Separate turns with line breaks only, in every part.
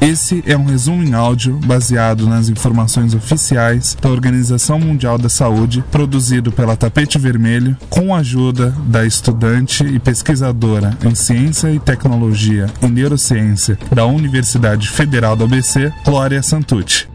Esse é um resumo em áudio baseado nas informações oficiais da Organização Mundial da Saúde, produzido pela Tapete Vermelho, com a ajuda da estudante e pesquisadora em Ciência e Tecnologia e Neurociência da Universidade Federal do ABC, Glória Santucci.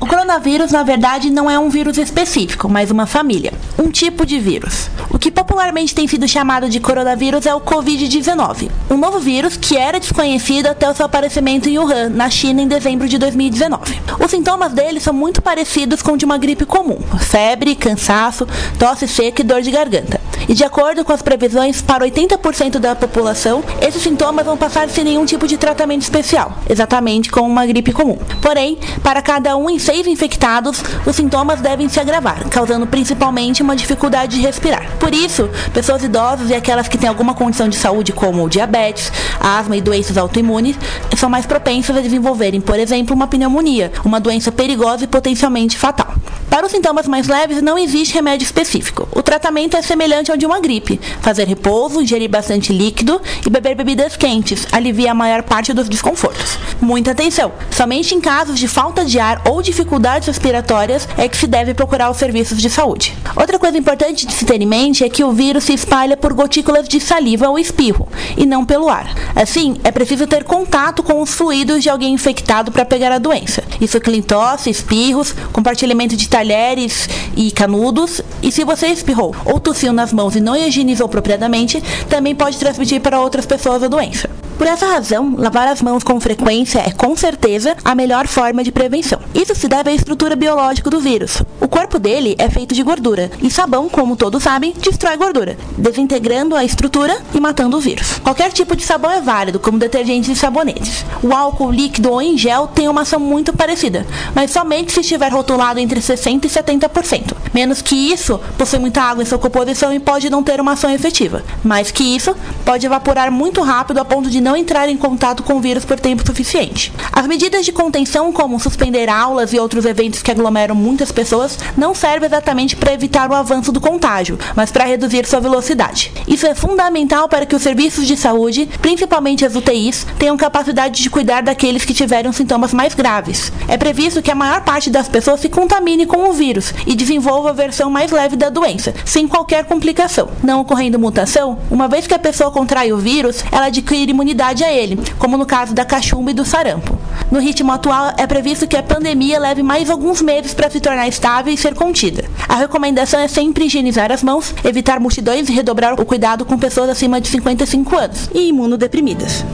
O coronavírus, na verdade, não é um vírus específico, mas uma família, um tipo de vírus. O que popularmente tem sido chamado de coronavírus é o Covid-19, um novo vírus que era desconhecido até o seu aparecimento em Wuhan, na China, em dezembro de 2019. Os sintomas dele são muito parecidos com de uma gripe comum: febre, cansaço, tosse seca e dor de garganta. E de acordo com as previsões, para 80% da população, esses sintomas vão passar sem nenhum tipo de tratamento especial, exatamente como uma gripe comum. Porém, para cada um em seis infectados, os sintomas devem se agravar, causando principalmente uma dificuldade de respirar. Por isso, pessoas idosas e aquelas que têm alguma condição de saúde, como diabetes, asma e doenças autoimunes, são mais propensas a desenvolverem, por exemplo, uma pneumonia, uma doença perigosa e potencialmente fatal. Para os sintomas mais leves, não existe remédio específico. O tratamento é semelhante ao de uma gripe: fazer repouso, ingerir bastante líquido e beber bebidas quentes, alivia a maior parte dos desconfortos. Muita atenção! Somente em casos de falta de ar ou dificuldades respiratórias é que se deve procurar os serviços de saúde. Outra coisa importante de se ter em mente é que o vírus se espalha por gotículas de saliva ou espirro, e não pelo ar. Assim, é preciso ter contato com os fluidos de alguém infectado para pegar a doença. Isso inclui tosse, espirros, compartilhamento de talheres e canudos, e se você espirrou ou tossiu nas mãos e não higienizou propriamente, também pode transmitir para outras pessoas a doença. Por essa razão, lavar as mãos com frequência é com certeza a melhor forma de prevenção. Isso se deve à estrutura biológica do vírus. O corpo dele é feito de gordura, e sabão, como todos sabem, destrói gordura, desintegrando a estrutura e matando o vírus. Qualquer tipo de sabão é válido, como detergentes e sabonetes. O álcool líquido ou em gel tem uma ação muito parecida, mas somente se estiver rotulado entre 60% e 70%. Menos que isso, possui muita água em sua composição e pode não ter uma ação efetiva. Mais que isso, pode evaporar muito rápido a ponto de não entrar em contato com o vírus por tempo suficiente. As medidas de contenção, como suspender aulas e outros eventos que aglomeram muitas pessoas, não servem exatamente para evitar o avanço do contágio, mas para reduzir sua velocidade. Isso é fundamental para que os serviços de saúde, principalmente as UTIs, tenham capacidade de cuidar daqueles que tiveram sintomas mais graves. É previsto que a maior parte das pessoas se contamine com o vírus e desenvolva a versão mais leve da doença, sem qualquer complicação. Não ocorrendo mutação, uma vez que a pessoa contrai o vírus, ela adquire imunidade a ele, como no caso da cachumba e do sarampo. No ritmo atual, é previsto que a pandemia leve mais alguns meses para se tornar estável e ser contida. A recomendação é sempre higienizar as mãos, evitar multidões e redobrar o cuidado com pessoas acima de 55 anos e imunodeprimidas.